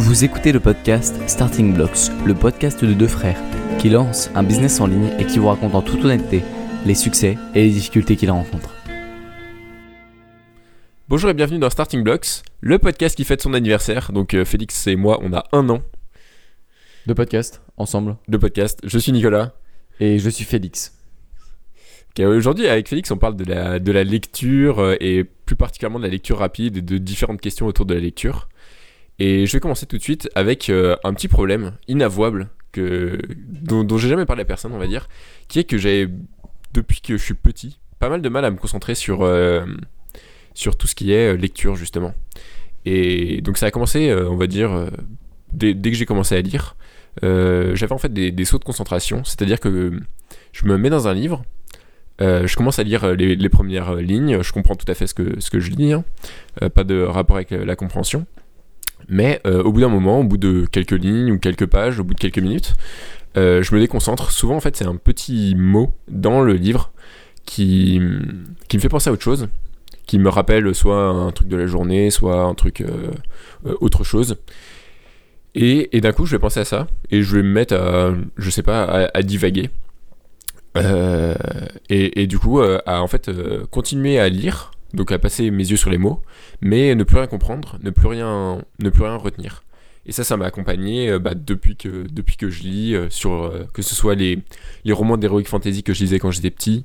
Vous écoutez le podcast Starting Blocks, le podcast de deux frères qui lancent un business en ligne et qui vous racontent en toute honnêteté les succès et les difficultés qu'ils rencontrent. Bonjour et bienvenue dans Starting Blocks, le podcast qui fête son anniversaire. Donc euh, Félix et moi, on a un an de podcast ensemble. de podcast. Je suis Nicolas. Et je suis Félix. Aujourd'hui, avec Félix, on parle de la, de la lecture euh, et plus particulièrement de la lecture rapide et de différentes questions autour de la lecture. Et je vais commencer tout de suite avec euh, un petit problème inavouable que, dont, dont j'ai jamais parlé à personne, on va dire, qui est que j'ai, depuis que je suis petit, pas mal de mal à me concentrer sur, euh, sur tout ce qui est euh, lecture, justement. Et donc ça a commencé, on va dire, dès, dès que j'ai commencé à lire, j'avais en fait des, des sauts de concentration, c'est-à-dire que je me mets dans un livre, je commence à lire les, premières lignes, je comprends tout à fait ce que, ce que je lis, hein. Pas de rapport avec la compréhension. Mais euh, au bout d'un moment, au bout de quelques lignes ou quelques pages, au bout de quelques minutes, euh, je me déconcentre. Souvent, en fait, c'est un petit mot dans le livre qui, qui me fait penser à autre chose, qui me rappelle soit un truc de la journée, soit un truc euh, autre chose. Et, et d'un coup, je vais penser à ça et je vais me mettre à, je sais pas, à, à divaguer. Et, et du coup, à en fait continuer à lire, donc à passer mes yeux sur les mots, mais ne plus rien comprendre, ne plus rien, ne plus rien retenir. Et ça, ça m'a accompagné euh, bah, depuis, que, depuis que je lis, euh, sur, euh, que ce soit les, les romans d'heroic fantasy que je lisais quand j'étais petit,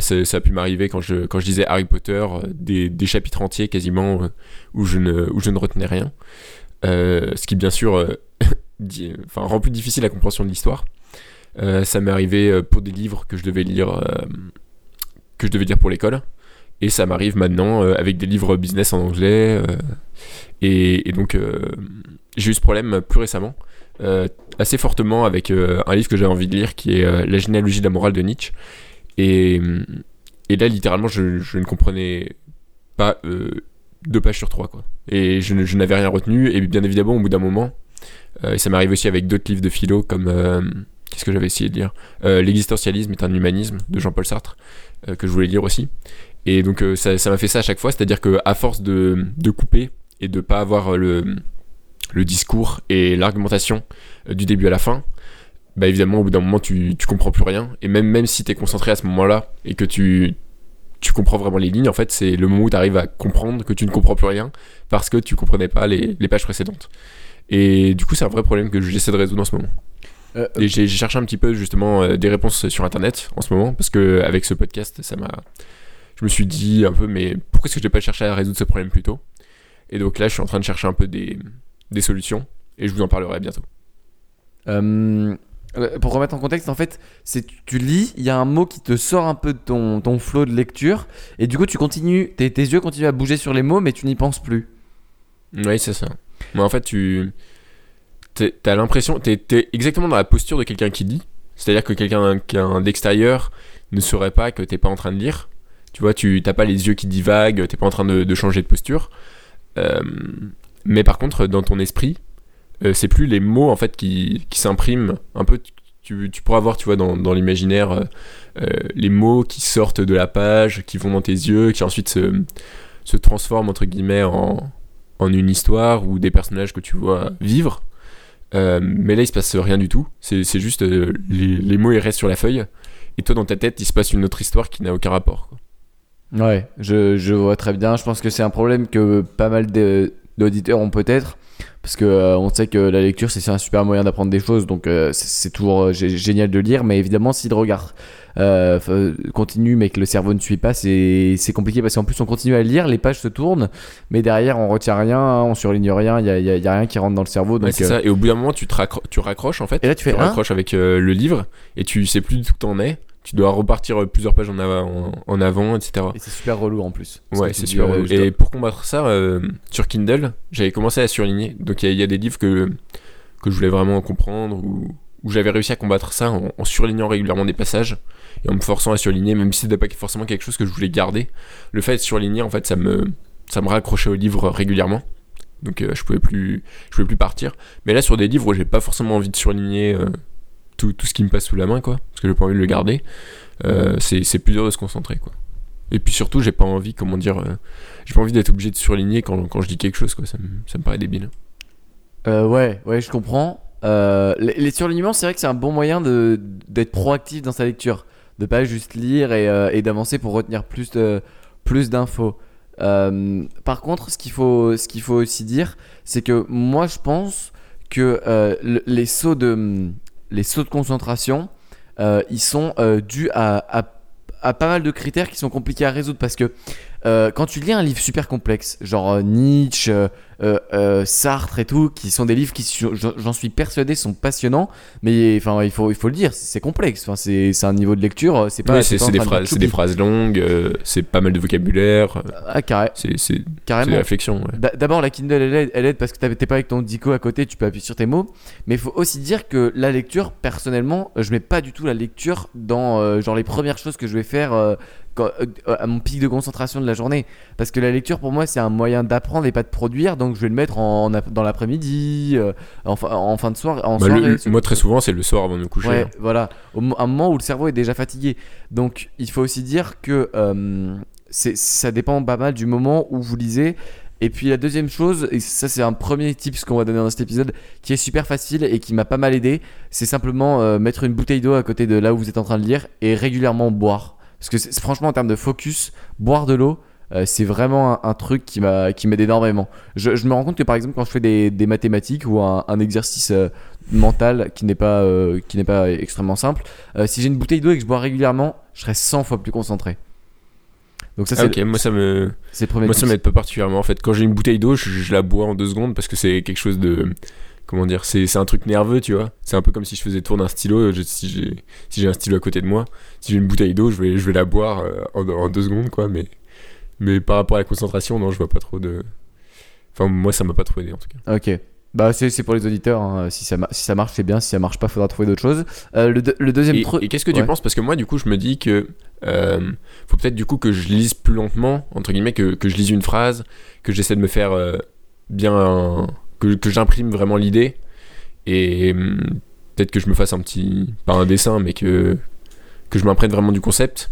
ça, ça a pu m'arriver quand je, quand je lisais Harry Potter, des, des chapitres entiers quasiment où, je ne, où je ne retenais rien. Ce qui, bien sûr, rend plus difficile la compréhension de l'histoire. Ça m'est arrivé pour des livres que je devais lire, que je devais lire pour l'école. Et ça m'arrive maintenant euh, avec des livres business en anglais. euh, et, donc, euh, j'ai eu ce problème plus récemment, assez fortement avec un livre que j'avais envie de lire qui est La généalogie de la morale de Nietzsche. Et, là, littéralement, je, ne comprenais pas deux pages sur trois. Quoi. Et je, n'avais rien retenu. Et bien évidemment, au bout d'un moment, ça m'arrive aussi avec d'autres livres de philo comme. Qu'est-ce que j'avais essayé de lire L'existentialisme est un humanisme de Jean-Paul Sartre, que je voulais lire aussi. Et donc euh, ça ça m'a fait ça à chaque fois, c'est-à-dire que à force de, de couper et de pas avoir euh, le, le discours et l'argumentation euh, du début à la fin, bah évidemment au bout d'un moment tu, tu comprends plus rien. Et même, même si tu es concentré à ce moment-là et que tu, tu comprends vraiment les lignes, en fait c'est le moment où tu arrives à comprendre que tu ne comprends plus rien parce que tu comprenais pas les, les pages précédentes. Et du coup c'est un vrai problème que j'essaie de résoudre en ce moment. Euh, Et j'ai j'ai cherché un petit peu justement euh, des réponses sur internet en ce moment parce que avec ce podcast, ça m'a. Je me suis dit un peu, mais pourquoi est-ce que j'ai pas cherché à résoudre ce problème plus tôt? Et donc là, je suis en train de chercher un peu des, des solutions et je vous en parlerai bientôt. euh, pour remettre en contexte, en fait, c'est tu- lis, il y a un mot qui te sort un peu de ton, ton flot de lecture, et du coup, tu continues, tes, tes yeux continuent à bouger sur les mots, mais tu n'y penses plus. Oui, c'est ça. Mais en fait, tu. T'as l'impression. T'es t'es exactement dans la posture de quelqu'un qui lit. C'est-à-dire que quelqu'un d'extérieur ne saurait pas que t'es pas en train de lire. Tu vois, tu t'as pas les yeux qui divaguent, t'es pas en train de, changer de posture. Euh, mais par contre, dans ton esprit, euh, c'est plus les mots en fait qui, qui s'impriment. Un peu, tu, pourras voir, tu vois, dans, l'imaginaire, euh, euh, les mots qui sortent de la page, qui vont dans tes yeux, qui ensuite se, se transforment entre guillemets en, en une histoire ou des personnages que tu vois vivre. Mais là, il se passe rien du tout. C'est juste les, les mots ils restent sur la feuille. Et toi, dans ta tête, il se passe une autre histoire qui n'a aucun rapport. Ouais, je, je vois très bien. Je pense que c'est un problème que pas mal d'auditeurs ont peut-être. Parce que euh, on sait que la lecture c'est un super moyen d'apprendre des choses, donc euh, c'est toujours euh, gé- génial de lire. Mais évidemment, si le regard euh, continue mais que le cerveau ne suit pas, c'est c'est compliqué parce qu'en plus on continue à lire, les pages se tournent, mais derrière on retient rien, on surligne rien, il y a, il y a- il y a rien qui rentre dans le cerveau. Donc, c'est euh, ça. Et au bout d'un moment, tu, te raccro- tu raccroches en fait. Et là tu fais tu hein raccroches avec euh, le livre et tu sais plus du tout où t'en es. Tu dois repartir euh, plusieurs pages en, av- en, en avant, etc. Et c'est super relou en plus. Ouais, c'est super. euh, relou. Et pour combattre ça, euh, sur Kindle, j'avais commencé à surligner. Donc il y, a- il y a des livres que, que je voulais vraiment comprendre ou où j'avais réussi à combattre ça en, en surlignant régulièrement des passages et en me forçant à surligner, même si c'était pas forcément quelque chose que je voulais garder. Le fait de surligner, en fait, ça me, ça me raccrochait au livre régulièrement. Donc euh, je pouvais plus, je pouvais plus partir. Mais là, sur des livres où j'ai pas forcément envie de surligner euh, tout, tout ce qui me passe sous la main, quoi, parce que j'ai pas envie de le garder, euh, c'est c'est plus dur de se concentrer, quoi. Et puis surtout, j'ai pas envie, comment dire, euh, j'ai pas envie d'être obligé de surligner quand, quand je dis quelque chose, quoi. Ça me, ça me paraît débile. Euh, ouais, ouais, je comprends. Euh, les, les surlignements, c'est vrai que c'est un bon moyen d'être proactif dans sa lecture, de pas juste lire et, euh, et d'avancer pour retenir plus plus d'infos. Par contre, ce qu'il faut ce qu'il faut aussi dire, c'est que moi je pense que euh, le- les sauts de les sauts de concentration, euh, ils sont euh, dus à, à à pas mal de critères qui sont compliqués à résoudre parce que euh, quand tu lis un livre super complexe, genre euh, Nietzsche, euh, Sartre et tout, qui sont des livres qui, j'en suis persuadé, sont passionnants, mais enfin il faut il faut le dire, c'est complexe. Enfin c'est c'est un niveau de lecture, c'est pas. Ouais, c'est des, phrases, dire c'est des choupi. phrases longues, c'est pas mal de vocabulaire, Ah, carré- c'est c'est- carrément. des réflexions. ouais. D'a- D'abord, la Kindle, elle aide, elle aide parce que t'es pas avec ton dico à côté, tu peux appuyer sur tes mots. Mais il faut aussi dire que la lecture, personnellement, je mets pas du tout la lecture dans genre les premières choses que je vais faire à mon pic de concentration de la journée. Parce que la lecture, pour moi, c'est un moyen d'apprendre et pas de produire. Donc, je vais le mettre en, dans l'après-midi, euh, en, fin- en fin de soirée. En Bah, le- soirée, le- moi, très souvent, c'est le soir avant de me coucher. Ouais, hein. voilà. Au un moment où le cerveau est déjà fatigué. Donc, il faut aussi dire que euh, ça dépend pas mal du moment où vous lisez. Et puis, la deuxième chose, et ça, c'est un premier tips qu'on va donner dans cet épisode, qui est super facile et qui m'a pas mal aidé, c'est simplement euh, mettre une bouteille d'eau à côté de là où vous êtes en train de lire et régulièrement boire. Parce que, franchement, en termes de focus, boire de l'eau, euh, c'est vraiment un, un truc qui m'a qui m'aide énormément. Je, je me rends compte que par exemple quand je fais des, des mathématiques ou un, un exercice euh, mental qui n'est pas euh, qui pas extrêmement simple, euh, si j'ai une bouteille d'eau et que je bois régulièrement, je serai 100 fois plus concentré. Donc ça Ah, c'est ok, moi ça me, moi ça m'aide pas particulièrement. En fait, quand j'ai une bouteille d'eau, je, je la bois en deux secondes parce que c'est quelque chose de, comment dire, c'est un truc nerveux, tu vois. C'est un peu comme si je faisais tourner un stylo. je- si j'ai si un stylo à côté de moi, si j'ai une bouteille d'eau, je vais je vais la boire euh, en, en deux secondes, quoi. Mais mais par rapport à la concentration, non, je vois pas trop de. Enfin, moi ça m'a pas trop aidé en tout cas. Ok. Bah c'est pour les auditeurs. hein. Si ça si ça marche c'est bien. Si ça marche pas faudra trouver d'autres choses. Euh, le, deux- le deuxième Et, truc. et qu'est-ce que tu Ouais. penses? Parce que moi, du coup, je me dis que euh, faut peut-être du coup que je lise plus lentement, entre guillemets, que, que je lise une phrase, que j'essaie de me faire euh, bien, un- que, j'imprime vraiment l'idée, et hum, peut-être que je me fasse un petit, pas un dessin, mais que que je m'imprègne vraiment du concept.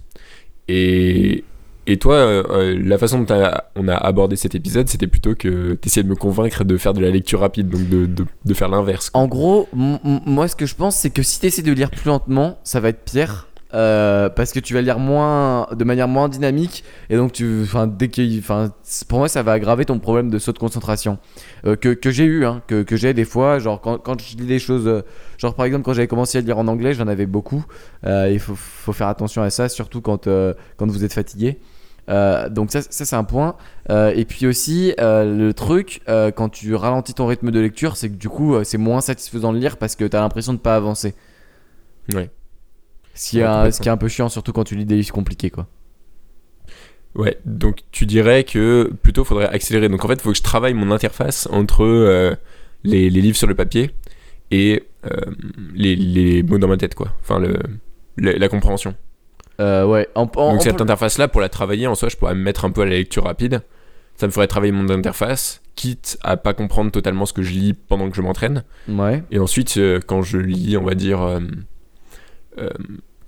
Et et toi, euh, euh, la façon dont on a abordé cet épisode, c'était plutôt que t'essayais de me convaincre de faire de la lecture rapide, donc de, de, de faire l'inverse. En gros, moi ce que je pense c'est que si tu essaies de lire plus lentement, ça va être pire. Euh, parce que tu vas lire moins de manière moins dynamique et donc tu enfin dès que enfin pour moi ça va aggraver ton problème de saut de concentration. Euh, que, j'ai eu hein, que, j'ai des fois genre quand, je lis des choses euh, genre par exemple quand j'avais commencé à lire en anglais j'en avais beaucoup. Il faut, faire attention à ça surtout quand quand vous êtes fatigué. Donc ça, c'est un point. Et puis aussi le truc quand tu ralentis ton rythme de lecture c'est que du coup c'est moins satisfaisant de lire parce que tu as l'impression de pas avancer. Ouais. Ce qui, est un, complètement. ce qui est un peu chiant surtout quand tu lis des livres compliqués quoi Ouais, donc tu dirais que plutôt faudrait accélérer. Donc en fait, il faut que je travaille mon interface entre euh, les, les livres sur le papier et euh, les, les mots dans ma tête, quoi. Enfin, le, le- la compréhension. Euh, ouais en, en- donc cette interface-là, pour la travailler, en soi, je pourrais me mettre un peu à la lecture rapide. Ça me ferait travailler mon interface, quitte à pas comprendre totalement ce que je lis pendant que je m'entraîne. ouais Et ensuite, quand je lis, on va dire,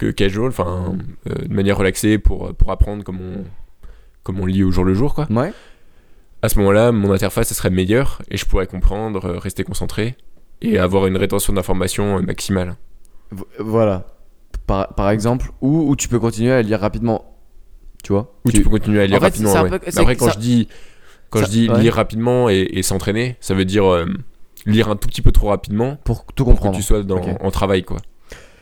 que casual, enfin, euh, de manière relaxée pour, pour apprendre comme on, comme on lit au jour le jour, quoi. ouais À ce moment-là, mon interface elle serait meilleure et je pourrais comprendre, euh, rester concentré et avoir une rétention d'informations euh, maximale. V- voilà par, par exemple ou, ou tu peux continuer à lire rapidement tu vois? Ou tu, peux continuer à lire En fait, rapidement. c'est un ouais. peu- Mais c'est- Après, quand ça- je dis, quand ça- je dis ouais. lire rapidement et, et s'entraîner, ça veut dire euh, lire un tout petit peu trop rapidement pour tout pour comprendre que tu sois dans, Ok. en travail, quoi.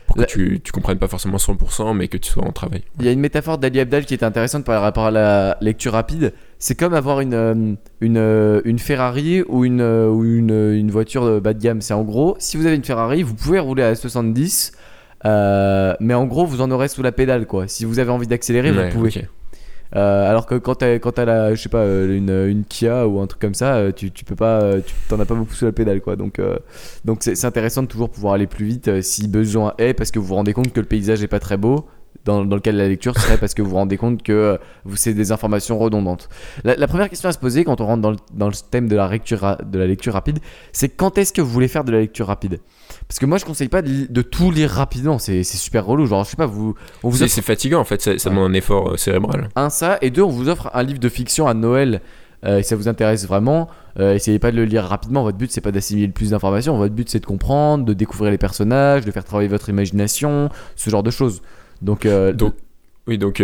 Pour que La- tu, tu comprennes pas forcément 100%, mais que tu sois en travail. Il y a une métaphore d'Ali Abdal qui était intéressante par rapport à la lecture rapide. C'est comme avoir une, euh, une, euh, une Ferrari ou, une, euh, ou une, une voiture de bas de gamme. C'est en gros, si vous avez une Ferrari, vous pouvez rouler à 70, euh, mais en gros, vous en aurez sous la pédale. quoi. Si vous avez envie d'accélérer, Ouais, vous pouvez. Euh, alors que quand t'as quand t'as la je sais pas euh, une, une Kia ou un truc comme ça euh, tu, tu peux pas tu t'en as pas beaucoup sous la pédale quoi. Donc donc c'est c'est intéressant de toujours pouvoir aller plus vite si besoin est parce que vous vous rendez compte que le paysage est pas très beau dans, dans le cas de la lecture ce serait parce que vous vous rendez compte que vous c'est des informations redondantes. La, première question à se poser quand on rentre dans le, dans le thème de la lecture de la lecture rapide c'est quand est-ce que vous voulez faire de la lecture rapide? Parce que moi je conseille pas de, tout lire rapidement c'est super relou genre je sais pas vous on vous C'est offre c'est fatigant en fait, ça, ça Ouais. demande un effort euh, cérébral. un ça et deux on vous offre un livre de fiction à Noël euh, et ça vous intéresse vraiment, euh, essayez pas de le lire rapidement. Votre but c'est pas d'assimiler le plus d'informations. Votre but c'est de comprendre, de découvrir les personnages, de faire travailler votre imagination, ce genre de choses. Donc, euh, Donc, oui, donc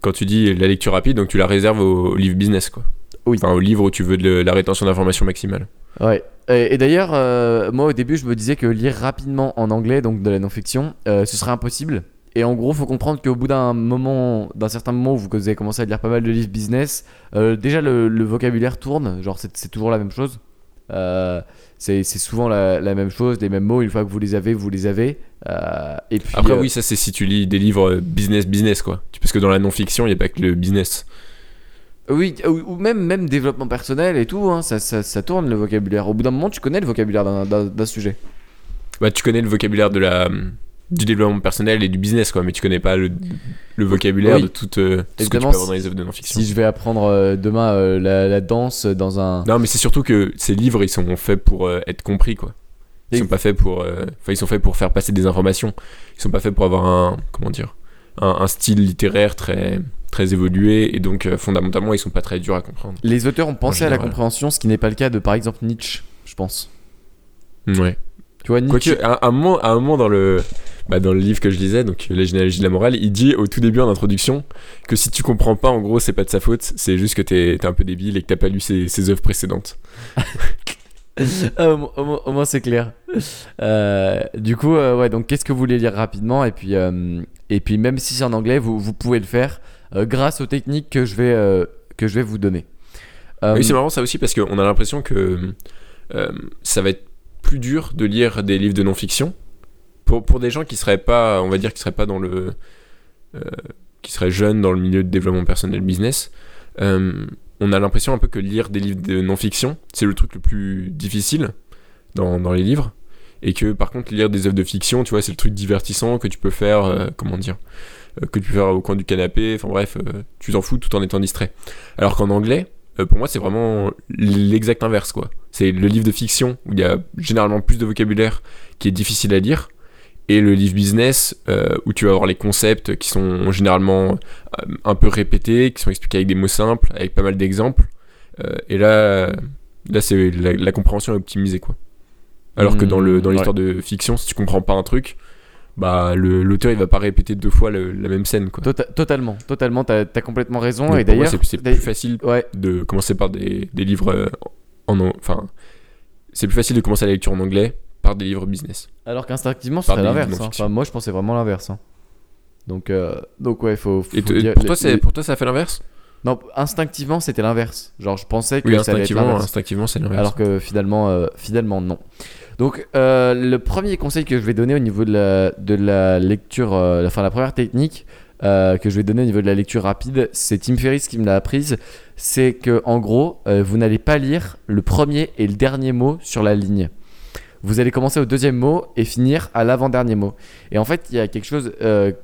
quand tu dis la lecture rapide, donc tu la réserves au livre business, quoi. Oui. Enfin, au livre où tu veux de la rétention d'informations maximale. Ouais. Et, et d'ailleurs, euh, moi au début, je me disais que lire rapidement en anglais, donc de la non-fiction, euh, ce serait impossible. Et en gros, faut comprendre qu'au bout d'un moment, d'un certain moment où vous avez commencé à lire pas mal de livres business, euh, déjà le, le vocabulaire tourne, genre c'est toujours la même chose. Euh, c'est souvent la, la même chose, les mêmes mots. Une fois que vous les avez, vous les avez. Euh, et puis, Après, oui, ça c'est si tu lis des livres business, business, quoi. Parce que dans la non-fiction, il n'y a pas que le business. Oui, ou, même, même développement personnel et tout, hein, ça, ça, ça tourne le vocabulaire. Au bout d'un moment, tu connais le vocabulaire d'un- sujet. Bah, tu connais le vocabulaire de la, du développement personnel et du business, quoi, mais tu connais pas le, le vocabulaire Oui. de tout, euh, tout ce que tu peux avoir dans les œuvres de non-fiction. Si je vais apprendre euh, demain euh, la, la danse dans un. Non, mais c'est surtout que ces livres, ils sont faits pour euh, être compris, quoi. Ils Et- sont pas faits pour, enfin, ils sont faits pour faire passer des informations. Ils sont pas faits pour avoir un, comment dire, un, un style littéraire très, très évolué, et donc euh, fondamentalement, ils sont pas très durs à comprendre. Les auteurs ont pensé à la compréhension, ce qui n'est pas le cas de par exemple Nietzsche, je pense. Ouais. Tu vois, Nietzsche. Quoique, à un moment, à un moment dans le, bah, dans le livre que je lisais, donc La généalogie de la morale, il dit au tout début en introduction que si tu comprends pas, en gros, c'est pas de sa faute, c'est juste que t'es, t'es un peu débile et que t'as pas lu ses, ses œuvres précédentes. Ah, au, moins- au moins- au moins, c'est clair. Euh, du coup, euh, ouais, donc qu'est-ce que vous voulez lire rapidement? Et puis, euh, et puis même si c'est en anglais, vous, vous pouvez le faire euh, grâce aux techniques que je vais, euh, que je vais vous donner. Euh, Oui, c'est marrant ça aussi parce qu'on a l'impression que euh, ça va être plus dur de lire des livres de non-fiction pour, pour des gens qui seraient pas, on va dire, qui seraient pas dans le. euh, qui seraient jeunes dans le milieu de développement personnel business. Euh, on a l'impression un peu que lire des livres de non-fiction, c'est le truc le plus difficile dans, dans les livres. Et que par contre, lire des œuvres de fiction, tu vois, c'est le truc divertissant que tu peux faire, euh, comment dire, euh, que tu peux faire au coin du canapé, enfin bref, euh, tu t'en fous tout en étant distrait. Alors qu'en anglais, pour moi, c'est vraiment l'exact inverse, quoi. C'est le livre de fiction où il y a généralement plus de vocabulaire qui est difficile à lire, et le livre business où tu vas avoir les concepts qui sont généralement un peu répétés, qui sont expliqués avec des mots simples, avec pas mal d'exemples. Et là, là c'est la, la compréhension est optimisée, quoi. Alors que dans le dans Mmh, l'histoire de fiction, si tu comprends pas un truc, bah l'auteur il va pas répéter deux fois le- la même scène, quoi. tota- totalement, totalement, t'as as complètement raison. Donc et d'ailleurs, c'est c'est plus facile ouais, de commencer par des, des livres euh, en en- enfin c'est plus facile de commencer la lecture en anglais par des livres business. alors qu'instinctivement, ce Par serait des livres l'inverse. hein. Enfin, moi, je pensais vraiment l'inverse. hein. Donc, euh, donc ouais, faut. faut Et te- dire- pour toi les- c'est les- pour toi ça fait l'inverse? Non, instinctivement, c'était l'inverse. Genre, je pensais que Oui, ça allait être instinctivement, l'inverse. instinctivement c'est l'inverse. Alors que finalement, euh, finalement non. Donc euh, le premier conseil que je vais donner au niveau de la, de la lecture, euh, enfin la première technique euh, que je vais donner au niveau de la lecture rapide, c'est Tim Ferriss qui me l'a apprise. C'est que en gros, vous n'allez pas lire le premier et le dernier mot sur la ligne. Vous allez commencer au deuxième mot et finir à l'avant-dernier mot. Et en fait, il y a quelque chose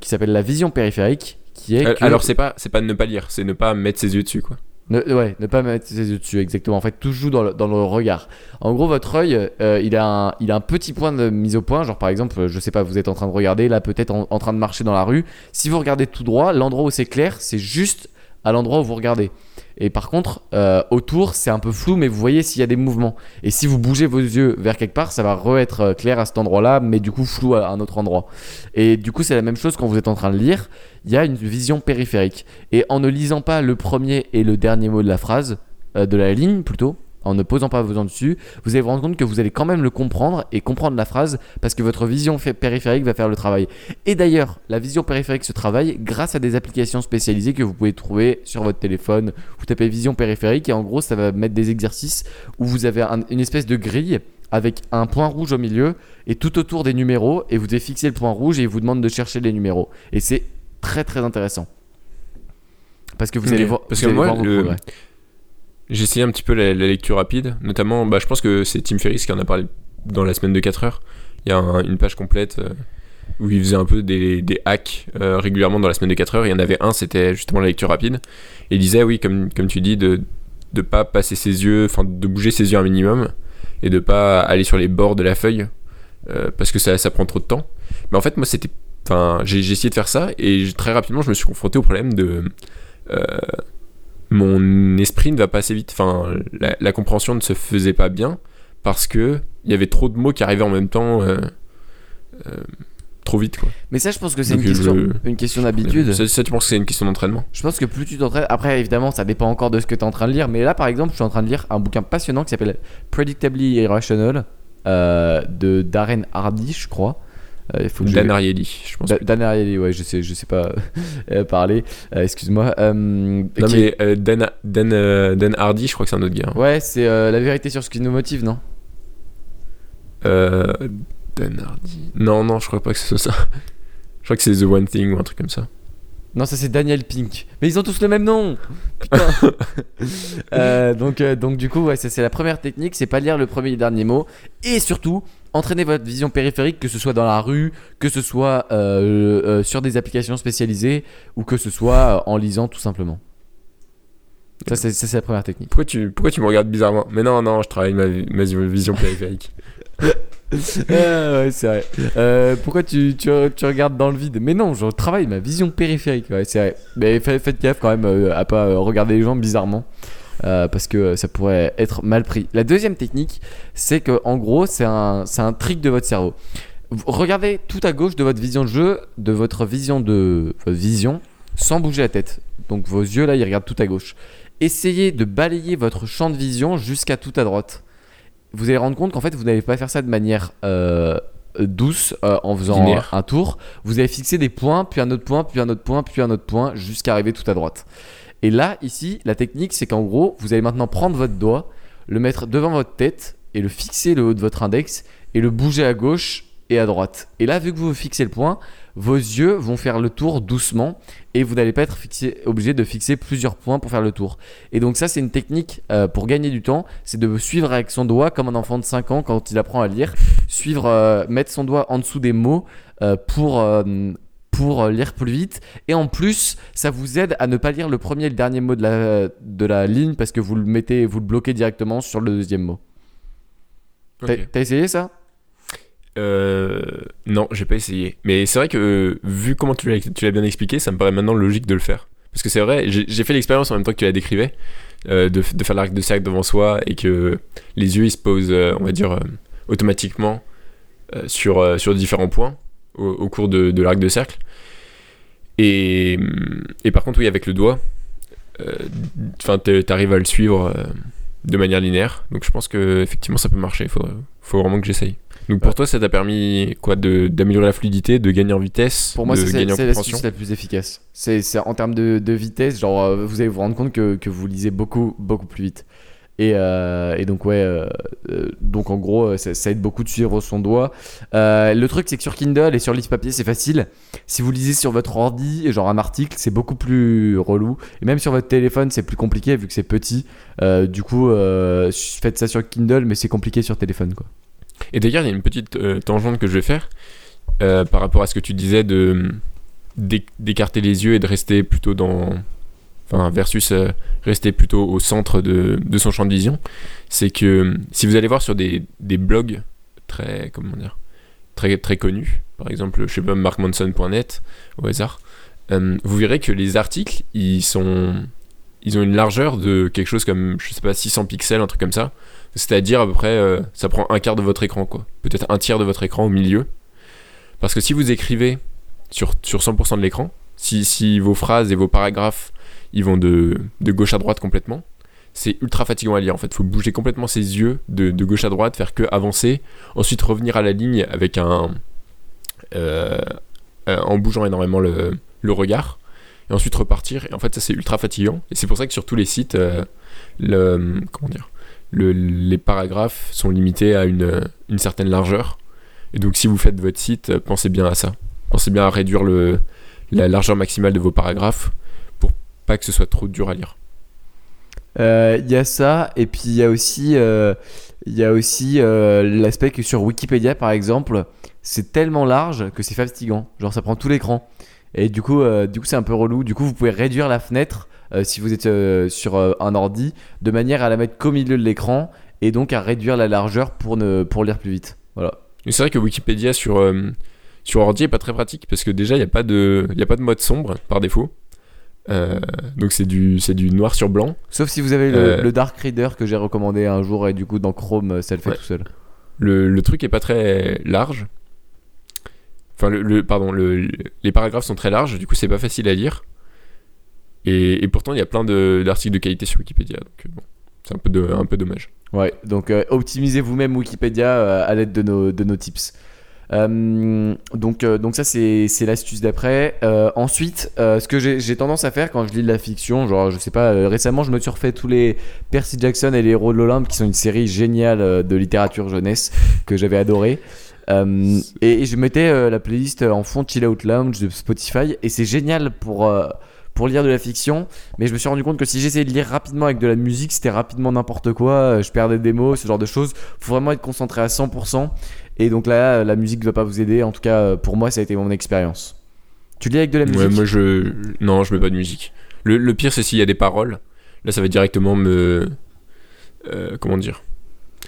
qui s'appelle la vision périphérique, qui est que- Alors c'est pas c'est pas de ne pas lire, c'est ne pas mettre ses yeux dessus quoi. Ne, ouais, ne pas mettre ses yeux dessus, exactement. En fait, tout joue dans le, dans le regard. En gros, votre œil, euh, il, a un, il a un petit point de mise au point. Genre, par exemple, je sais pas, vous êtes en train de regarder, là, peut-être en, en train de marcher dans la rue. Si vous regardez tout droit, l'endroit où c'est clair, c'est juste à l'endroit où vous regardez. Et par contre, euh, autour, c'est un peu flou, mais vous voyez s'il y a des mouvements. Et si vous bougez vos yeux vers quelque part, ça va re-être euh, clair à cet endroit-là, mais du coup flou à un autre endroit. Et du coup, c'est la même chose quand vous êtes en train de lire. Il y a une vision périphérique. Et en ne lisant pas le premier et le dernier mot de la phrase, euh, de la ligne plutôt, en ne posant pas vos dents dessus, vous allez vous rendre compte que vous allez quand même le comprendre et comprendre la phrase parce que votre vision périphérique va faire le travail. Et d'ailleurs, la vision périphérique se travaille grâce à des applications spécialisées que vous pouvez trouver sur votre téléphone. Vous tapez vision périphérique et en gros, ça va mettre des exercices où vous avez un- une espèce de grille avec un point rouge au milieu et tout autour des numéros et vous devez fixer le point rouge et il vous demande de chercher les numéros. Et c'est très très intéressant. Parce que vous allez voir, Parce vous que allez moi, voir vos le- progrès. J'ai essayé un petit peu la, lecture rapide, notamment bah, je pense que c'est Tim Ferriss qui en a parlé dans la semaine de 4 heures. Il y a un- une page complète euh, où il faisait un peu des, des hacks euh, régulièrement dans la semaine de 4 heures. Il y en avait un, c'était justement la lecture rapide. Et il disait, oui, comme, comme tu dis, de ne pas passer ses yeux, enfin de bouger ses yeux un minimum et de pas aller sur les bords de la feuille euh, parce que ça, ça prend trop de temps. Mais en fait, moi, c'était. Enfin, j'ai essayé de faire ça et très rapidement, je me suis confronté au problème de. Mon esprit ne va pas assez vite. Enfin, la, la compréhension ne se faisait pas bien parce que il y avait trop de mots qui arrivaient en même temps. euh, euh, trop vite, quoi. Mais ça, je pense que c'est une je- une question d'habitude. Ça, ça, tu penses que c'est une question d'entraînement? Je pense que plus tu t'entraînes. Après, évidemment, ça dépend encore de ce que tu es en train de lire. Mais là, par exemple, je suis en train de lire un bouquin passionnant qui s'appelle Predictably Irrational euh, de Darren Hardy, je crois. Euh, il faut que je- Dan Ariely, je pense. Da- Dan Ariely, ouais, je sais, je sais pas euh, parler. Euh, Excuse-moi. Non, qui- mais Dan, Dan, Dan Hardy, je crois que c'est un autre gars. hein. Ouais, c'est la vérité sur ce qui nous motive, non Dan Hardy. Non, non, je crois pas que ce soit ça. Je crois que c'est The One Thing ou un truc comme ça. Non, ça c'est Daniel Pink. Mais ils ont tous le même nom. Putain. Euh, donc, euh, donc du coup, ouais, ça c'est la première technique, c'est pas lire le premier et le dernier mot, et surtout entraîner votre vision périphérique, que ce soit dans la rue, que ce soit euh, euh, sur des applications spécialisées, ou que ce soit euh, en lisant tout simplement. Ça c'est ça, c'est la première technique. Pourquoi tu, pourquoi tu me regardes bizarrement? Mais non, non, je travaille ma, ma vision périphérique. Ah, ouais, c'est vrai. Euh, pourquoi tu, tu, tu regardes dans le vide? Mais non, je travaille ma vision périphérique. Ouais, c'est vrai. Mais fa- faites gaffe quand même euh, à pas euh, regarder les gens bizarrement. Euh, parce que euh, ça pourrait être mal pris. La deuxième technique, c'est que en gros, c'est un, un trick de votre cerveau. Regardez tout à gauche de votre vision de jeu, de votre vision de votre vision, sans bouger la tête. Donc vos yeux là, ils regardent tout à gauche. Essayez de balayer votre champ de vision jusqu'à tout à droite vous allez rendre compte qu'en fait, vous n'allez pas faire ça de manière euh, douce euh, en faisant Linéaire. un tour. Vous allez fixer des points, puis un autre point, puis un autre point, puis un autre point, jusqu'à arriver tout à droite. Et là, ici, la technique, c'est qu'en gros, vous allez maintenant prendre votre doigt, le mettre devant votre tête et le fixer le haut de votre index et le bouger à gauche et à droite. Et là, vu que vous fixez le point, vos yeux vont faire le tour doucement et vous n'allez pas être obligé de fixer plusieurs points pour faire le tour. Et donc ça, c'est une technique euh, pour gagner du temps, c'est de suivre avec son doigt comme un enfant de 5 ans quand il apprend à lire, suivre, euh, mettre son doigt en dessous des mots euh, pour, pour lire plus vite. Et en plus, ça vous aide à ne pas lire le premier et le dernier mot de la, de la ligne parce que vous le mettez, vous le bloquez directement sur le deuxième mot. T'as essayé ça? Euh, non, j'ai pas essayé. Mais c'est vrai que euh, vu comment tu l'as bien expliqué, ça me paraît maintenant logique de le faire. Parce que c'est vrai, j'ai fait l'expérience en même temps que tu la décrivais, euh, de, de faire l'arc de cercle devant soi et que les yeux ils se posent, euh, on va dire, euh, automatiquement euh, sur, euh, sur différents points au, au cours de, de l'arc de cercle. Et, et par contre, oui, avec le doigt, enfin, t'arrives à le suivre euh, de manière linéaire. Donc je pense que effectivement ça peut marcher. Faut, faut vraiment que j'essaye. Donc pour toi, ça t'a permis quoi de d'améliorer la fluidité, de gagner en vitesse, Pour moi, c'est l'astuce la plus efficace. C'est en termes de, de vitesse, genre euh, vous allez vous rendre compte que, que vous lisez beaucoup, beaucoup plus vite. Et, euh, et donc ouais, euh, euh, donc en gros, ça, aide beaucoup de suivre son doigt. Le truc, c'est que sur Kindle et sur lise papier, c'est facile. Si vous lisez sur votre ordi, genre un article, c'est beaucoup plus relou. Et même sur votre téléphone, c'est plus compliqué vu que c'est petit. Du coup, faites ça sur Kindle, mais c'est compliqué sur téléphone, quoi. Et d'ailleurs, il y a une petite tangente que je vais faire par rapport à ce que tu disais de d'éc- d'écarter les yeux et de rester plutôt dans, versus euh, rester plutôt au centre de, son champ de vision. C'est que euh, si vous allez voir sur des, blogs très comment dire très connus, par exemple, je sais pas markmanson.net au hasard, euh, vous verrez que les articles ils sont ont une largeur de quelque chose comme je sais pas 600 pixels, un truc comme ça. C'est-à-dire à peu près, ça prend un quart de votre écran, quoi. Peut-être un tiers de votre écran au milieu. Parce que si vous écrivez sur, sur 100% de l'écran, si vos phrases et vos paragraphes, ils vont de, gauche à droite complètement, c'est ultra fatigant à lire. En fait, il faut bouger complètement ses yeux de, gauche à droite, faire que avancer, ensuite revenir à la ligne avec un... euh, euh, en bougeant énormément le, regard, et ensuite repartir. Et en fait, ça c'est ultra fatigant. Et c'est pour ça que sur tous les sites, euh. Comment dire le- les paragraphes sont limités à une, certaine largeur. Et donc si vous faites votre site, pensez bien à ça. Pensez bien à réduire la largeur maximale de vos paragraphes pas que ce soit trop dur à lire. Euh, Il y a ça, et puis il y a aussi, euh, il y a aussi euh, l'aspect que sur Wikipédia, par exemple, c'est tellement large que c'est fatigant. Genre, ça prend tout l'écran. Et du coup, euh, du coup, c'est un peu relou. Du coup, vous pouvez réduire la fenêtre euh, si vous êtes euh, sur euh, un ordi, de manière à la mettre qu'au milieu de l'écran, et donc à réduire la largeur pour ne pour lire plus vite. Voilà. C'est vrai que Wikipédia sur, euh, sur ordi est pas très pratique parce que déjà il n'y a, pas de- il y a pas de mode sombre par défaut. Euh, donc c'est du, c'est du noir sur blanc. Sauf si vous avez le, Euh. le Dark Reader que j'ai recommandé un jour et du coup dans Chrome ça le fait Ouais. tout seul. Le, le truc est pas très large. Enfin, le, le- pardon, le, les paragraphes sont très larges, du coup c'est pas facile à lire. Et, et pourtant il y a plein d'articles de, qualité sur Wikipédia, donc euh, bon, c'est un peu, de, un peu dommage. Ouais, donc euh, optimisez vous-même Wikipédia à l'aide de nos, de nos tips. Euh, donc, euh, donc ça c'est l'astuce d'après. Euh, ensuite, ce que j'ai tendance à faire quand je lis de la fiction, genre je sais pas, récemment je me suis refait tous les Percy Jackson et les héros de l'Olympe qui sont une série géniale de littérature jeunesse que j'avais adoré. Et, et je mettais la playlist en fond Chill Out Lounge de Spotify et c'est génial pour pour lire de la fiction, mais je me suis rendu compte que si j'essayais de lire rapidement avec de la musique, c'était rapidement n'importe quoi, je perdais des mots, ce genre de choses. Faut vraiment être concentré à 100%. Et donc là, la musique ne va pas vous aider. En tout cas, euh, pour moi, ça a été mon expérience. Tu lis avec de la musique Ouais, moi je. Non, je mets pas de musique. Le, le pire, c'est s'il y a des paroles. Là, ça va directement me. euh, comment dire?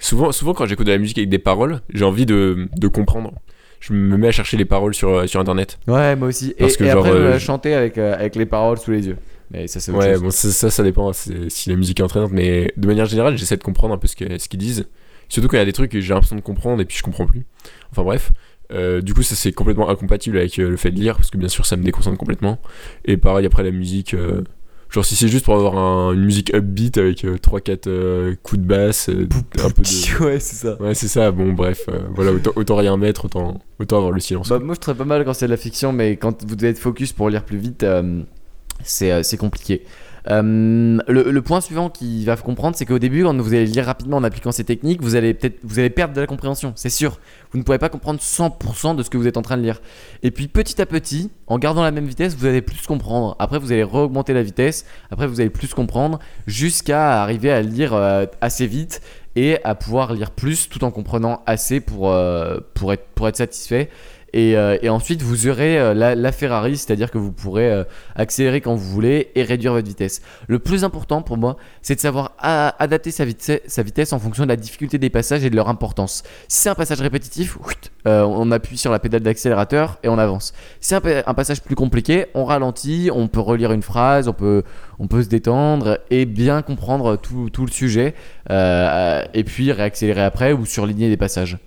Souvent, souvent, quand j'écoute de la musique avec des paroles, j'ai envie de, de comprendre. Je me mets à chercher les paroles sur, sur internet. Ouais, moi aussi. Et, Parce que et genre, après, je euh, chanter avec, euh, avec les paroles sous les yeux. Mais ça, c'est Ouais, chose. bon, ça, ça, ça dépend c'est- si la musique est entraînante, mais de manière générale, j'essaie de comprendre un peu ce que- ce qu'ils disent. Surtout quand il y a des trucs que j'ai l'impression de comprendre et puis je comprends plus. Enfin bref. Euh, du coup, ça c'est complètement incompatible avec euh, le fait de lire, parce que bien sûr, ça me déconcentre complètement. Et pareil, après la musique, euh, genre si c'est juste pour avoir un- une musique upbeat avec 3-4 coups de basse, un peu de. Ouais, c'est ça. Ouais, c'est ça, bon, bref, voilà, autant, autant rien mettre, autant, autant avoir le silence. Bah, moi, je traite pas mal quand c'est de la fiction, mais quand vous devez être focus pour lire plus vite, c'est c'est compliqué. Euh, le, point suivant qu'il va comprendre, c'est qu'au début, quand vous allez lire rapidement en appliquant ces techniques, vous allez peut-être vous allez perdre de la compréhension, c'est sûr. Vous ne pourrez pas comprendre 100% de ce que vous êtes en train de lire. Et puis petit à petit, en gardant la même vitesse, vous allez plus comprendre. Après, vous allez re-augmenter la vitesse. Après, vous allez plus comprendre jusqu'à arriver à lire euh, assez vite et à pouvoir lire plus tout en comprenant assez pour, euh, pour, être, pour être satisfait. Et, euh, et ensuite, vous aurez euh, la, Ferrari, c'est-à-dire que vous pourrez euh, accélérer quand vous voulez et réduire votre vitesse. Le plus important pour moi, c'est de savoir adapter sa, vitesse- en fonction de la difficulté des passages et de leur importance. Si c'est un passage répétitif, on appuie sur la pédale d'accélérateur et on avance. Si c'est un, pa- un passage plus compliqué, on ralentit, on peut relire une phrase, on peut, on peut se détendre et bien comprendre tout, le sujet. et puis réaccélérer après ou surligner des passages.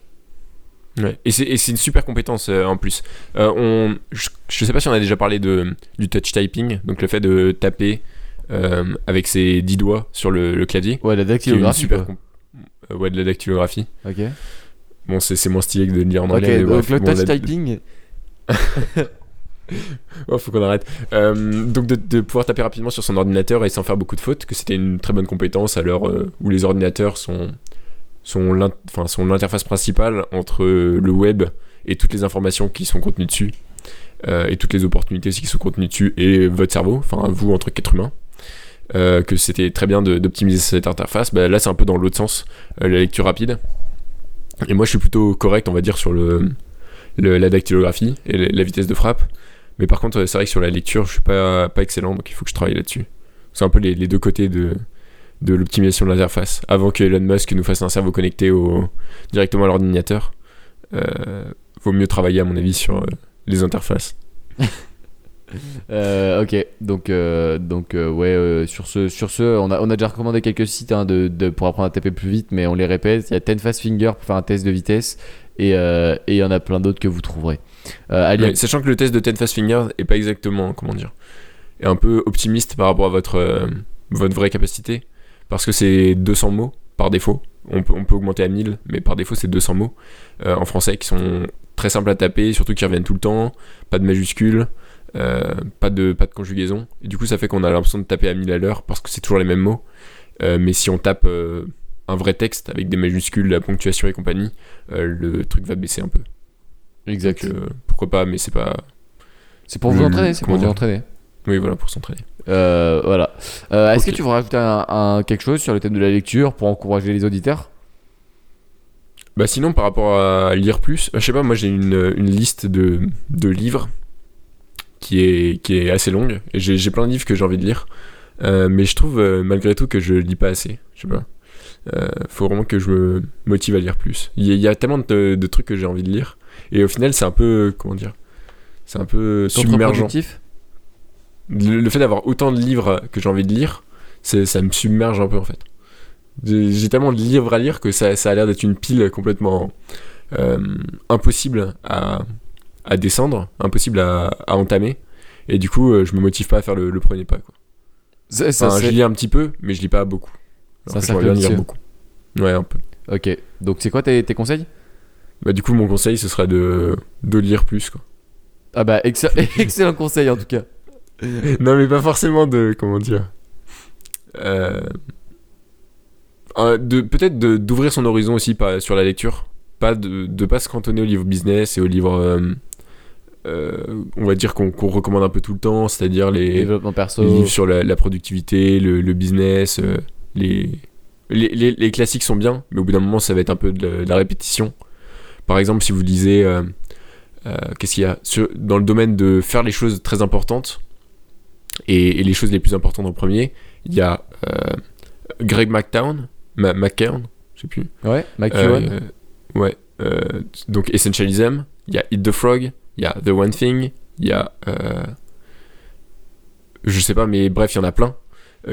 Ouais. Et c'est une super compétence euh, en plus. Euh, on, je, je sais pas si on a déjà parlé de, du touch typing, donc le fait de taper euh, avec ses 10 doigts sur le, le clavier. Ouais, la dactylographie. super ouais, de la dactylographie. Ok. Bon, c'est moins stylé que de le lire en anglais. donc bref, le bon, touch la- typing. Oh, faut qu'on arrête. Donc de, de pouvoir taper rapidement sur son ordinateur et sans faire beaucoup de fautes, que c'était une très bonne compétence à l'heure où les ordinateurs sont sont l'interface principale entre euh, le web et toutes les informations qui sont contenues dessus euh, et toutes les opportunités aussi qui sont contenues dessus et votre cerveau, enfin vous en tant qu'être humain. euh, que c'était très bien d'optimiser cette interface. Bah, là, c'est un peu dans l'autre sens, la lecture rapide. Et moi, je suis plutôt correct, on va dire, sur le, la dactylographie et la, vitesse de frappe. Mais par contre, c'est vrai que sur la lecture, je suis pas, pas excellent, donc il faut que je travaille là-dessus. C'est un peu les deux côtés de, de l'optimisation de l'interface. Avant que Elon Musk nous fasse un cerveau connecté au, directement à l'ordinateur, euh, vaut mieux travailler, à mon avis, sur euh, les interfaces. Euh, ok, donc, euh, donc ouais, sur ce, sur ce on, a, on a déjà recommandé quelques sites hein, de, de- pour apprendre à taper plus vite, mais on les répète. Il y a Ten Fast Finger pour faire un test de vitesse, et il y en a plein d'autres que vous trouverez. Allez, Ouais, sachant que le test de Ten Fast Finger est pas exactement, comment dire, est un peu optimiste par rapport à votre, votre vraie capacité. Parce que c'est 200 mots par défaut. On peut, on peut augmenter à 1000, mais par défaut c'est 200 mots euh, en français qui sont très simples à taper, surtout qui reviennent tout le temps, pas de majuscules, euh, pas, de, pas de conjugaison. Et du coup ça fait qu'on a l'impression de taper à 1000 à l'heure parce que c'est toujours les mêmes mots. Euh, mais si on tape un vrai texte avec des majuscules, la ponctuation et compagnie, le truc va baisser un peu. exact. Donc, pourquoi pas, mais c'est pas. c'est pour vous entraîner, c'est pour vous entraîner. Oui, voilà, pour s'entraîner. Euh, voilà. Euh, Est-ce que tu voudrais rajouter un, un- quelque chose sur le thème de la lecture pour encourager les auditeurs? Bah sinon, par rapport à lire plus, bah, je sais pas, moi j'ai une, une liste de, de livres qui est, qui est assez longue. Et j'ai j'ai plein de livres que j'ai envie de lire. Euh, mais je trouve malgré tout que je lis pas assez. Je sais pas. Faut vraiment que je me motive à lire plus. Il y, a- il y a tellement de, de trucs que j'ai envie de lire. Et au final, c'est un peu. Comment dire C'est un peu submergent. Le, le fait d'avoir autant de livres que j'ai envie de lire, c'est- ça me submerge un peu en fait. J'ai tellement de livres à lire que ça, ça a l'air d'être une pile complètement euh, impossible à, à descendre, impossible à, à entamer. Et du coup, euh, je me motive pas à faire le, le premier pas. Quoi. Ça, ça, Enfin, je lis un petit peu, mais je lis pas beaucoup. Alors j'aimerais bien lire beaucoup. Ouais, un peu. Ok, donc c'est quoi tes, tes conseils? Bah, du coup, mon conseil, ce serait de, de lire plus. Quoi. Ah bah, excell- excellent conseil en tout cas. non, mais pas forcément de. Comment dire euh, de Peut-être de- d'ouvrir son horizon aussi pas, sur la lecture. Pas de, de pas se cantonner aux livres business et aux livres. euh, euh, on va dire qu'on recommande un peu tout le temps, c'est-à-dire les, Développement perso. les livres sur la, la productivité, le, le business, les, les, les- les classiques sont bien, mais au bout d'un moment, ça va être un peu de la, de la répétition. Par exemple, si vous lisez, euh, euh, qu'est-ce qu'il y a Sur- dans le domaine de faire les choses très importantes et, et les choses les plus importantes en premier, il y a euh, Greg McTown, Ma- McKeown, je sais plus. Ouais, McEwan. Euh, ouais. euh, donc Essentialism, il y a Eat the Frog, il y a The One Thing, il y a. je sais pas, mais bref, il y en a plein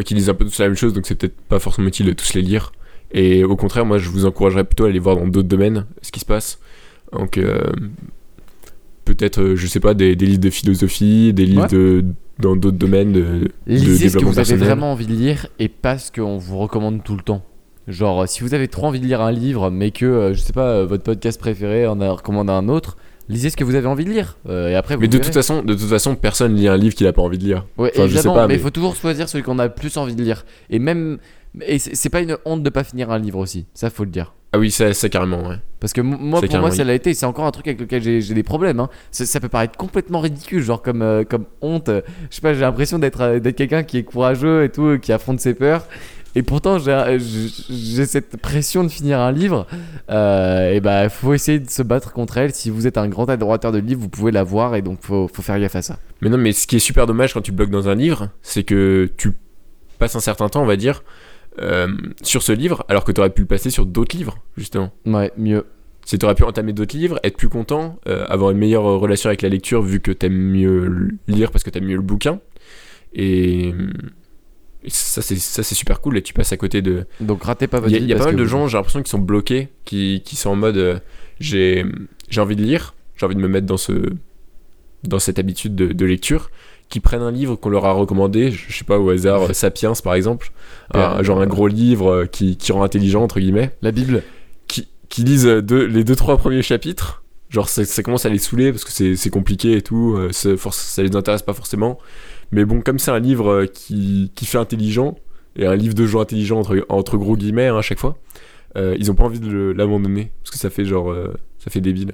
qui disent un peu tous la même chose, donc c'est peut-être pas forcément utile de tous les lire. Et au contraire, moi je vous encouragerais plutôt à aller voir dans d'autres domaines ce qui se passe. Donc euh, peut-être, euh, je sais pas, des, des livres de philosophie, des livres Ouais. de, dans d'autres domaines de, de Lisez ce que vous avez vraiment envie de lire et pas ce qu'on vous recommande tout le temps. Genre, si vous avez trop envie de lire un livre, mais que, euh, je sais pas, euh, votre podcast préféré en a recommandé un autre, lisez ce que vous avez envie de lire. euh, et après, vous Mais de verrez. toute, façon, de toute façon, personne lit un livre qu'il a pas envie de lire. Ouais, Enfin, je sais pas, mais il faut toujours choisir celui qu'on a le plus envie de lire. Et même. Et c'est c'est pas une honte de pas finir un livre aussi, ça faut le dire. Ah oui, ça, ça carrément, ouais. Parce que moi, C'est pour moi, ça l'a été. C'est encore un truc avec lequel j'ai des problèmes. Hein. Ça, peut paraître complètement ridicule, genre comme, euh, comme honte. Je sais pas, j'ai l'impression d'être euh, d'être quelqu'un qui est courageux et tout, qui affronte ses peurs. Et pourtant, j'ai euh, cette pression de finir un livre. Euh, et bah, faut essayer de se battre contre elle. Si vous êtes un grand adorateur de livres, vous pouvez la voir. Et donc, faut, faut faire gaffe à ça. Mais non, mais ce qui est super dommage quand tu bloques dans un livre, c'est que tu passes un certain temps, on va dire, euh, sur ce livre, alors que tu aurais pu le passer sur d'autres livres, justement. Ouais, mieux. Si tu aurais pu entamer d'autres livres, être plus content, euh, avoir une meilleure relation avec la lecture, vu que t'aimes mieux lire parce que t'aimes mieux le bouquin. Et, et ça, c'est ça, c'est super cool. Et tu passes à côté de, Donc, ratez pas votre Il y a, vie il y a pas mal de vous- gens, j'ai l'impression, qui sont bloqués, qui, qui sont en mode euh, j'ai j'ai envie de lire, j'ai envie de me mettre dans, ce, dans cette habitude de, de lecture, qui prennent un livre qu'on leur a recommandé, je sais pas au hasard, Sapiens par exemple, un- genre un gros livre euh, qui, qui rend intelligent, entre guillemets, La Bible. qui, qui lisent deux- les deux trois premiers chapitres. Genre ça, ça commence à les saouler parce que c'est compliqué et tout, euh, ça les intéresse pas forcément. Mais bon, comme c'est un livre euh, qui, qui fait intelligent, et un livre de gens intelligents entre, entre gros guillemets hein, à chaque fois, euh, ils ont pas envie de l'abandonner parce que ça fait genre euh, ça fait débile.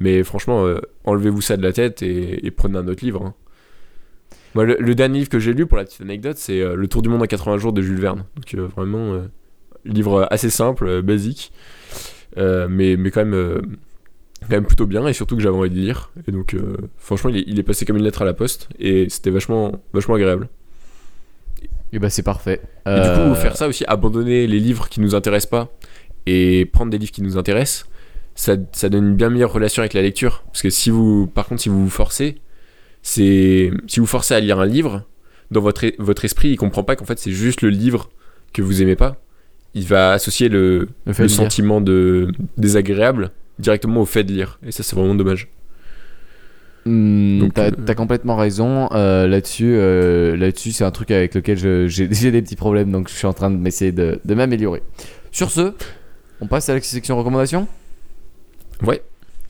Mais franchement, euh, enlevez-vous ça de la tête et, et prenez un autre livre. hein. Moi, le, le dernier livre que j'ai lu, pour la petite anecdote, c'est euh, Le Tour du monde en 80 jours de Jules Verne. Donc euh, vraiment, euh, livre assez simple, euh, basique, mais, mais quand même, quand même plutôt bien et surtout que j'avais envie de lire. Et donc, franchement, il est, il est passé comme une lettre à la poste et c'était vachement, vachement agréable. Et bah, c'est parfait. Et du coup, faire ça aussi, abandonner les livres qui nous intéressent pas et prendre des livres qui nous intéressent, ça, ça donne une bien meilleure relation avec la lecture. Parce que si vous, par contre, si vous vous forcez, c'est si vous forcez à lire un livre, dans votre, e- votre esprit, il comprend pas qu'en fait c'est juste le livre que vous aimez pas. Il va associer le, Le fait le de lire. sentiment de désagréable directement au fait de lire. Et ça, c'est vraiment dommage. Donc, t'as euh, complètement raison euh, là-dessus. euh, là-dessus, c'est un truc avec lequel j'ai des petits problèmes, donc je suis en train de m'essayer de, de m'améliorer. Sur ce, on passe à la section recommandations? Ouais.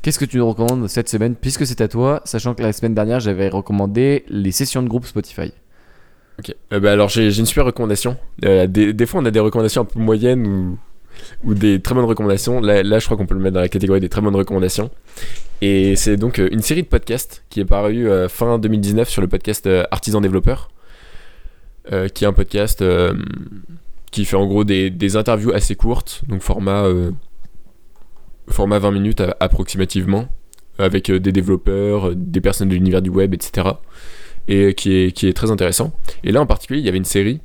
Qu'est-ce que tu nous recommandes cette semaine, puisque c'est à toi, sachant que la semaine dernière j'avais recommandé les sessions de groupe Spotify. Ok. Euh, bah alors j'ai une super recommandation. Euh, des, fois on a des recommandations un peu moyennes ou, des très bonnes recommandations. Là, là je crois qu'on peut le mettre dans la catégorie des très bonnes recommandations. Et c'est donc euh, une série de podcasts qui est parue fin 2019 sur le podcast Artisan Développeur. qui est un podcast qui fait en gros des, des interviews assez courtes, donc format, format 20 minutes approximativement, avec euh, des développeurs, euh, des personnes de l'univers du web, etc. Et qui est, qui est très intéressant. Et là en particulier, il y avait une série,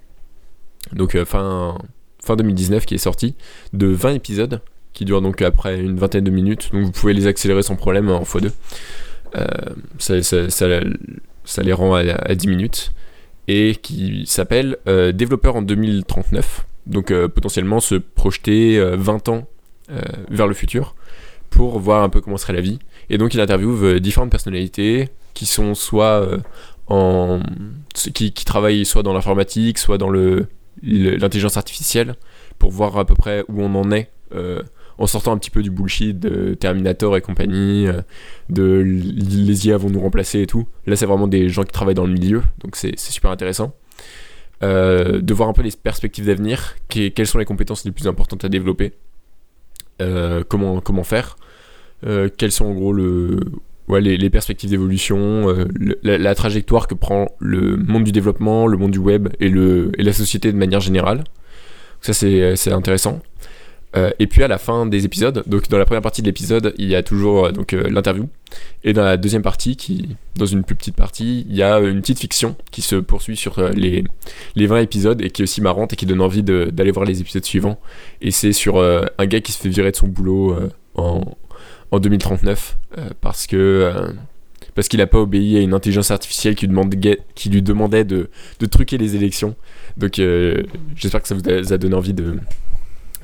donc euh, fin, fin 2019, qui est sortie, de 20 épisodes, qui durent donc après une vingtaine de minutes, donc vous pouvez les accélérer sans problème en x2. Euh, ça, ça, les rend à, à 10 minutes. et qui s'appelle euh, Développeur en 2039. Donc euh, potentiellement se projeter euh, 20 ans euh, vers le futur pour voir un peu comment serait la vie. Et donc il interviewe euh, différentes personnalités qui sont soit euh, en qui, travaillent soit dans l'informatique, soit dans l'intelligence artificielle pour voir à peu près où on en est euh, en sortant un petit peu du bullshit de Terminator et compagnie, euh, de les IA vont nous remplacer et tout. Là, c'est vraiment des gens qui travaillent dans le milieu, donc c'est super intéressant. Euh, de voir un peu les perspectives d'avenir, quelles sont les compétences les plus importantes à développer, euh, comment, comment faire, euh, quelles sont en gros les, perspectives d'évolution, euh, la, trajectoire que prend le monde du développement, le monde du web et, et la société de manière générale. Ça, c'est intéressant. Euh, et puis à la fin des épisodes, donc dans la première partie de l'épisode, il y a toujours euh, donc euh, l'interview, et dans la deuxième partie, qui dans une plus petite partie, il y a une petite fiction qui se poursuit sur les les 20 épisodes et qui est aussi marrante et qui donne envie d'aller voir les épisodes suivants. Et c'est sur un gars qui se fait virer de son boulot en en 2039 euh, parce que parce qu'il a pas obéi à une intelligence artificielle qui lui demandait qui lui demandait de de truquer les élections. Donc j'espère que ça vous a donné envie de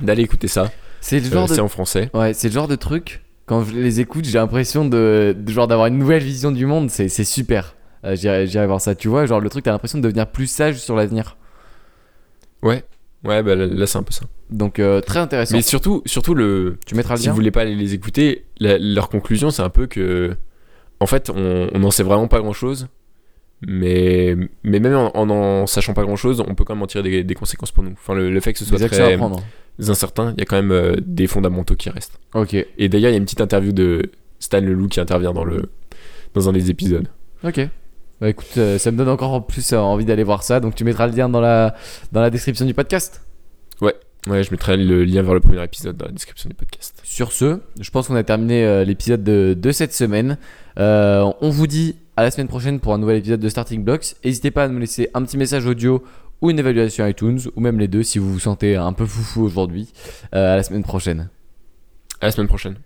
d'aller écouter ça. C'est le Euh, genre C'est de en français. Ouais, c'est le genre de truc, quand je les écoute, j'ai l'impression de, de genre d'avoir une nouvelle vision du monde, c'est super. Euh, J'irai voir ça, tu vois, genre le truc, t'as l'impression de devenir plus sage sur l'avenir. Ouais. Ouais, bah là, c'est un peu ça. Donc euh, très intéressant. Mais surtout, surtout le, tu mettras le si vous voulez pas aller les écouter, la- leur conclusion c'est un peu que, en fait, on n'en sait vraiment pas grand chose, mais, mais même en, en en sachant pas grand chose, on peut quand même en tirer des, des conséquences pour nous. Enfin, le, le fait que ce soit Des très à prendre. Incertain, il y a quand même euh, des fondamentaux qui restent. Ok, Et d'ailleurs, il y a une petite interview de Stan Leloup qui intervient dans le dans un des épisodes. ok. Bah écoute, euh, ça me donne encore plus euh, envie d'aller voir ça, donc tu mettras le lien dans la, dans la description du podcast? Ouais, je mettrai le lien vers le premier épisode dans la description du podcast. Sur ce, je pense qu'on a terminé euh, l'épisode de, de cette semaine. On vous dit à la semaine prochaine pour un nouvel épisode de Starting Blocks. N'hésitez pas à nous laisser un petit message audio ou une évaluation iTunes, ou même les deux si vous vous sentez un peu foufou aujourd'hui. Euh, à la semaine prochaine. À la semaine prochaine.